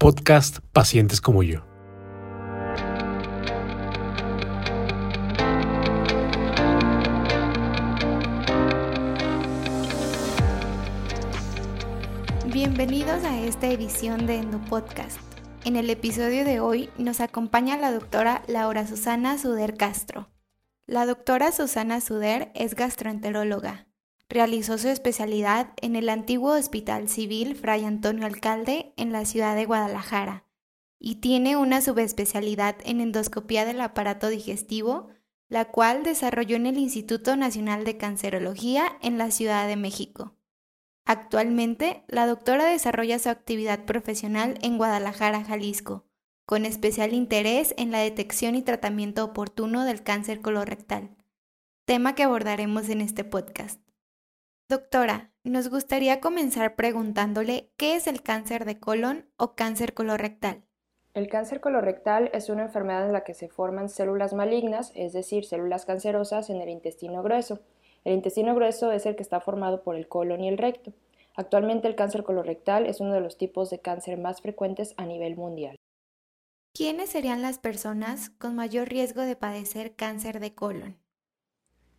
podcast Pacientes como yo. Bienvenidos a esta edición de Endo Podcast. En el episodio de hoy nos acompaña la doctora Laura Susana Suder Castro. La doctora Susana Suder es gastroenteróloga. Realizó su especialidad en el antiguo Hospital Civil Fray Antonio Alcalde en la ciudad de Guadalajara y tiene una subespecialidad en endoscopía del aparato digestivo, la cual desarrolló en el Instituto Nacional de Cancerología en la Ciudad de México. Actualmente, la doctora desarrolla su actividad profesional en Guadalajara, Jalisco, con especial interés en la detección y tratamiento oportuno del cáncer colorectal, tema que abordaremos en este podcast. Doctora, nos gustaría comenzar preguntándole qué es el cáncer de colon o cáncer colorectal. El cáncer colorectal es una enfermedad en la que se forman células malignas, es decir, células cancerosas en el intestino grueso. El intestino grueso es el que está formado por el colon y el recto. Actualmente el cáncer colorectal es uno de los tipos de cáncer más frecuentes a nivel mundial. ¿Quiénes serían las personas con mayor riesgo de padecer cáncer de colon?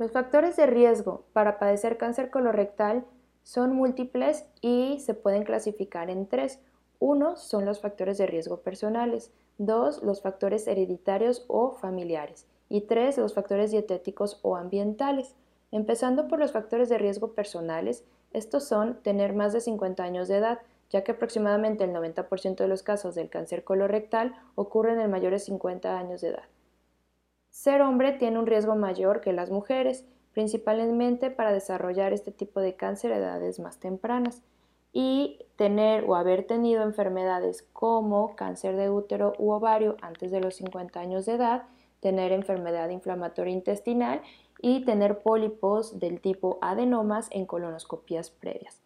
Los factores de riesgo para padecer cáncer colorectal son múltiples y se pueden clasificar en tres. Uno son los factores de riesgo personales, dos los factores hereditarios o familiares y tres los factores dietéticos o ambientales. Empezando por los factores de riesgo personales, estos son tener más de 50 años de edad, ya que aproximadamente el 90% de los casos del cáncer colorectal ocurren en mayores de 50 años de edad. Ser hombre tiene un riesgo mayor que las mujeres, principalmente para desarrollar este tipo de cáncer a edades más tempranas y tener o haber tenido enfermedades como cáncer de útero u ovario antes de los 50 años de edad, tener enfermedad inflamatoria intestinal y tener pólipos del tipo adenomas en colonoscopías previas.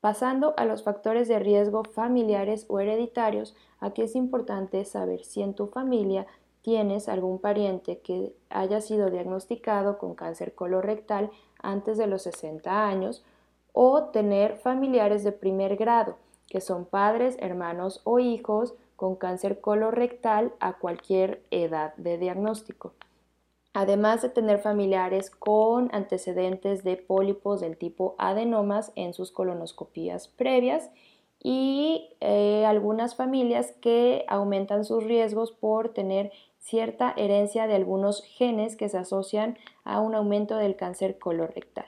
Pasando a los factores de riesgo familiares o hereditarios, aquí es importante saber si en tu familia tienes algún pariente que haya sido diagnosticado con cáncer colorectal antes de los 60 años o tener familiares de primer grado, que son padres, hermanos o hijos con cáncer colorectal a cualquier edad de diagnóstico. Además de tener familiares con antecedentes de pólipos del tipo adenomas en sus colonoscopías previas y eh, algunas familias que aumentan sus riesgos por tener cierta herencia de algunos genes que se asocian a un aumento del cáncer colorectal.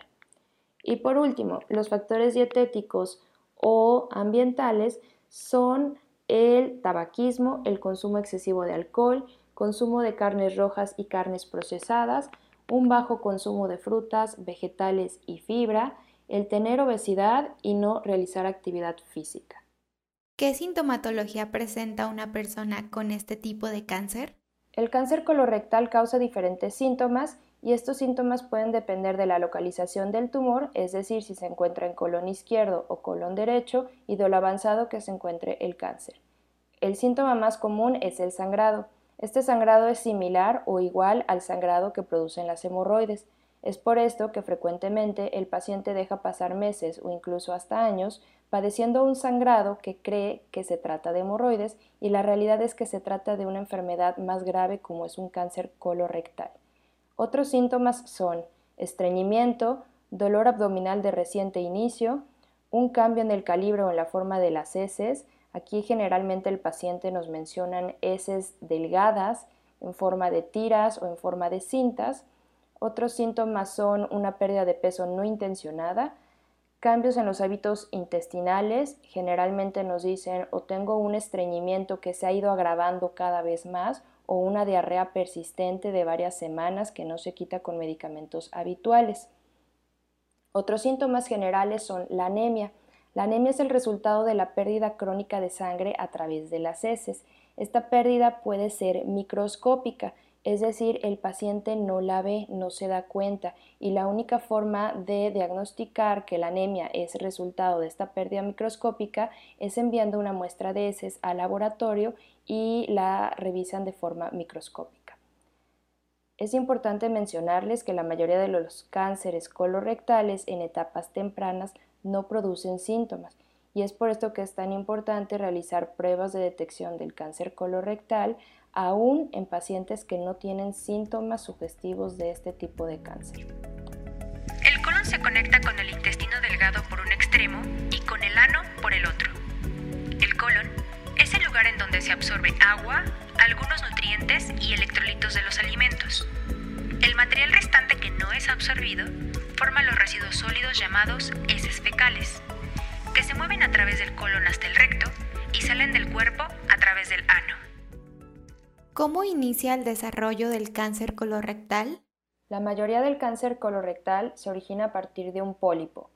Y por último, los factores dietéticos o ambientales son el tabaquismo, el consumo excesivo de alcohol, consumo de carnes rojas y carnes procesadas, un bajo consumo de frutas, vegetales y fibra, el tener obesidad y no realizar actividad física. ¿Qué sintomatología presenta una persona con este tipo de cáncer? El cáncer colorectal causa diferentes síntomas y estos síntomas pueden depender de la localización del tumor, es decir, si se encuentra en colon izquierdo o colon derecho y de lo avanzado que se encuentre el cáncer. El síntoma más común es el sangrado. Este sangrado es similar o igual al sangrado que producen las hemorroides. Es por esto que frecuentemente el paciente deja pasar meses o incluso hasta años padeciendo un sangrado que cree que se trata de hemorroides y la realidad es que se trata de una enfermedad más grave como es un cáncer colorectal. Otros síntomas son estreñimiento, dolor abdominal de reciente inicio, un cambio en el calibre o en la forma de las heces, Aquí generalmente el paciente nos mencionan heces delgadas en forma de tiras o en forma de cintas. Otros síntomas son una pérdida de peso no intencionada, cambios en los hábitos intestinales, generalmente nos dicen o tengo un estreñimiento que se ha ido agravando cada vez más o una diarrea persistente de varias semanas que no se quita con medicamentos habituales. Otros síntomas generales son la anemia. La anemia es el resultado de la pérdida crónica de sangre a través de las heces. Esta pérdida puede ser microscópica, es decir, el paciente no la ve, no se da cuenta y la única forma de diagnosticar que la anemia es resultado de esta pérdida microscópica es enviando una muestra de heces al laboratorio y la revisan de forma microscópica. Es importante mencionarles que la mayoría de los cánceres colorectales en etapas tempranas no producen síntomas y es por esto que es tan importante realizar pruebas de detección del cáncer colorectal aún en pacientes que no tienen síntomas sugestivos de este tipo de cáncer. El colon se conecta con el intestino delgado por un extremo y con el ano por el otro. El colon es el lugar en donde se absorbe agua, algunos nutrientes y electrolitos de los alimentos. El material restante que no es absorbido forma los residuos sólidos llamados heces fecales, que se mueven a través del colon hasta el recto y salen del cuerpo a través del ano. ¿Cómo inicia el desarrollo del cáncer colorectal? La mayoría del cáncer colorectal se origina a partir de un pólipo.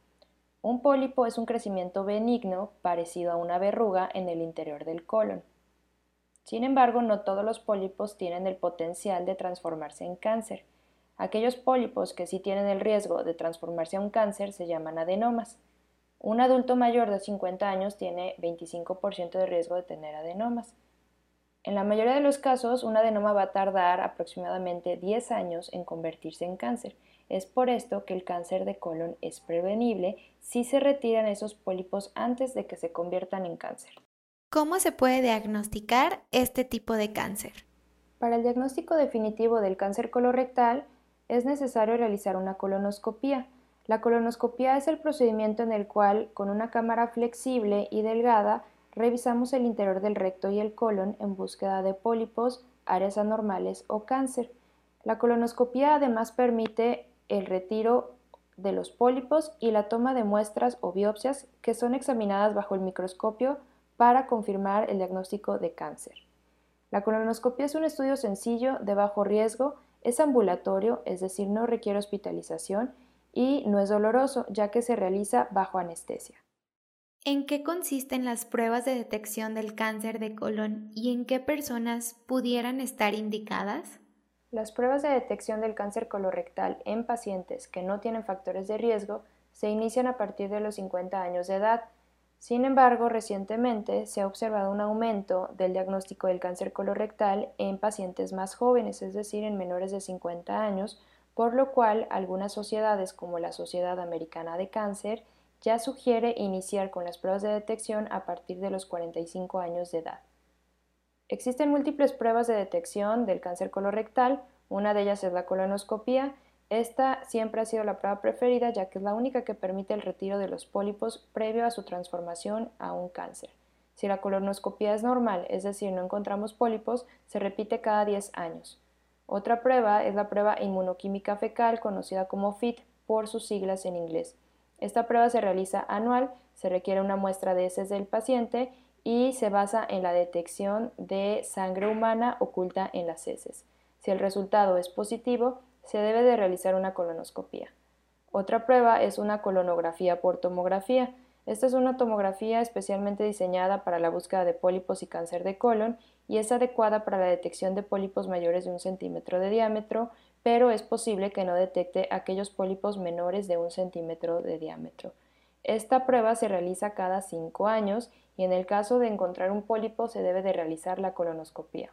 Un pólipo es un crecimiento benigno parecido a una verruga en el interior del colon. Sin embargo, no todos los pólipos tienen el potencial de transformarse en cáncer. Aquellos pólipos que sí tienen el riesgo de transformarse un cáncer se llaman adenomas. Un adulto mayor de 50 años tiene 25% de riesgo de tener adenomas. En la mayoría de los casos, un adenoma va a tardar aproximadamente 10 años en convertirse en cáncer. Es por esto que el cáncer de colon es prevenible si se retiran esos pólipos antes de que se conviertan en cáncer. ¿Cómo se puede diagnosticar este tipo de cáncer? Para el diagnóstico definitivo del cáncer colorectal es necesario realizar una colonoscopía. La colonoscopía es el procedimiento en el cual, con una cámara flexible y delgada, revisamos el interior del recto y el colon en búsqueda de pólipos, áreas anormales o cáncer. La colonoscopia además permite el retiro de los pólipos y la toma de muestras o biopsias que son examinadas bajo el microscopio para confirmar el diagnóstico de cáncer. La colonoscopia es un estudio sencillo, de bajo riesgo, es ambulatorio, es decir, no requiere hospitalización y no es doloroso, ya que se realiza bajo anestesia. ¿En qué consisten las pruebas de detección del cáncer de colon y en qué personas pudieran estar indicadas? Las pruebas de detección del cáncer colorectal en pacientes que no tienen factores de riesgo se inician a partir de los 50 años de edad. Sin embargo, recientemente se ha observado un aumento del diagnóstico del cáncer colorectal en pacientes más jóvenes, es decir, en menores de 50 años, por lo cual algunas sociedades como la Sociedad Americana de Cáncer ya sugiere iniciar con las pruebas de detección a partir de los 45 años de edad. Existen múltiples pruebas de detección del cáncer colorectal, una de ellas es la colonoscopía. Esta siempre ha sido la prueba preferida ya que es la única que permite el retiro de los pólipos previo a su transformación a un cáncer. Si la colonoscopía es normal, es decir, no encontramos pólipos, se repite cada 10 años. Otra prueba es la prueba inmunoquímica fecal, conocida como FIT por sus siglas en inglés. Esta prueba se realiza anual, se requiere una muestra de heces del paciente y se basa en la detección de sangre humana oculta en las heces. Si el resultado es positivo, se debe de realizar una colonoscopia. Otra prueba es una colonografía por tomografía. Esta es una tomografía especialmente diseñada para la búsqueda de pólipos y cáncer de colon y es adecuada para la detección de pólipos mayores de un centímetro de diámetro pero es posible que no detecte aquellos pólipos menores de un centímetro de diámetro. Esta prueba se realiza cada cinco años y en el caso de encontrar un pólipo se debe de realizar la colonoscopia.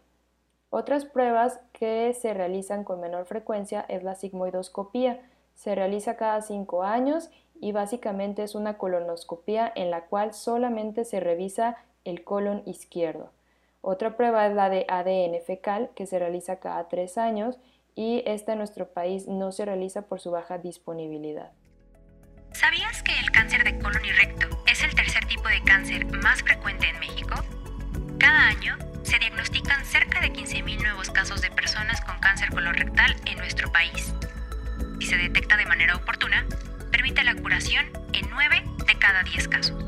Otras pruebas que se realizan con menor frecuencia es la sigmoidoscopía. Se realiza cada cinco años y básicamente es una colonoscopia en la cual solamente se revisa el colon izquierdo. Otra prueba es la de ADN fecal que se realiza cada tres años y esta en nuestro país no se realiza por su baja disponibilidad. ¿Sabías que el cáncer de colon y recto es el tercer tipo de cáncer más frecuente en México? Cada año se diagnostican cerca de 15.000 nuevos casos de personas con cáncer colorectal en nuestro país. Si se detecta de manera oportuna, permite la curación en 9 de cada 10 casos.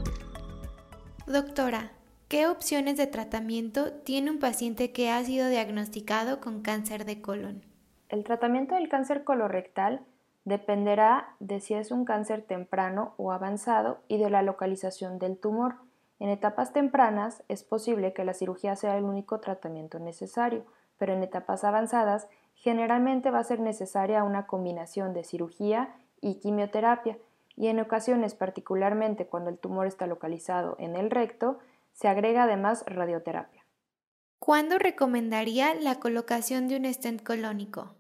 Doctora, ¿qué opciones de tratamiento tiene un paciente que ha sido diagnosticado con cáncer de colon? El tratamiento del cáncer colorectal dependerá de si es un cáncer temprano o avanzado y de la localización del tumor. En etapas tempranas es posible que la cirugía sea el único tratamiento necesario, pero en etapas avanzadas generalmente va a ser necesaria una combinación de cirugía y quimioterapia, y en ocasiones, particularmente cuando el tumor está localizado en el recto, se agrega además radioterapia. ¿Cuándo recomendaría la colocación de un stent colónico?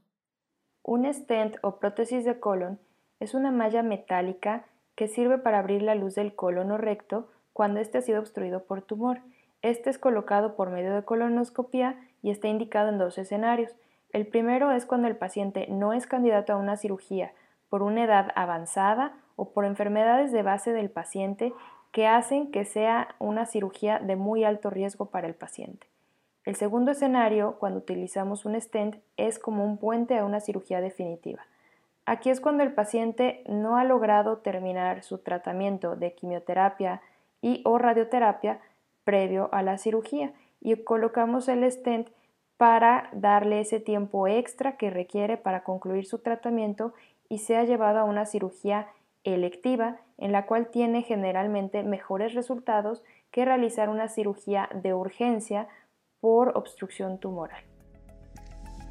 Un stent o prótesis de colon es una malla metálica que sirve para abrir la luz del colon o recto cuando éste ha sido obstruido por tumor. Este es colocado por medio de colonoscopia y está indicado en dos escenarios. El primero es cuando el paciente no es candidato a una cirugía por una edad avanzada o por enfermedades de base del paciente que hacen que sea una cirugía de muy alto riesgo para el paciente. El segundo escenario, cuando utilizamos un stent, es como un puente a una cirugía definitiva. Aquí es cuando el paciente no ha logrado terminar su tratamiento de quimioterapia y o radioterapia previo a la cirugía y colocamos el stent para darle ese tiempo extra que requiere para concluir su tratamiento y sea llevado a una cirugía electiva en la cual tiene generalmente mejores resultados que realizar una cirugía de urgencia por obstrucción tumoral.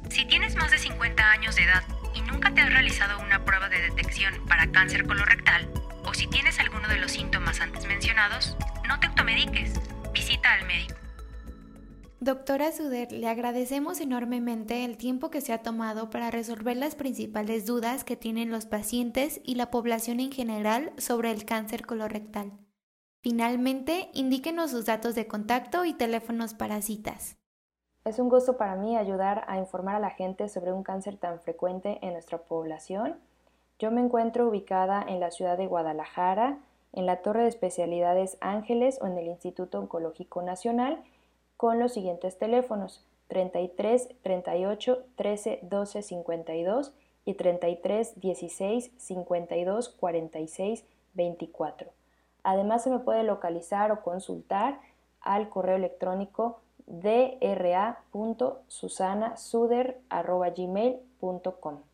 Si tienes más de 50 años de edad y nunca te has realizado una prueba de detección para cáncer colorectal, o si tienes alguno de los síntomas antes mencionados, no te automediques. Visita al médico. Doctora Suder, le agradecemos enormemente el tiempo que se ha tomado para resolver las principales dudas que tienen los pacientes y la población en general sobre el cáncer colorectal. Finalmente, indíquenos sus datos de contacto y teléfonos para citas. Es un gusto para mí ayudar a informar a la gente sobre un cáncer tan frecuente en nuestra población. Yo me encuentro ubicada en la ciudad de Guadalajara, en la Torre de Especialidades Ángeles o en el Instituto Oncológico Nacional con los siguientes teléfonos 33 38 13 12 52 y 33 16 52 46 24. Además se me puede localizar o consultar al correo electrónico dra.susanasuder.gmail.com.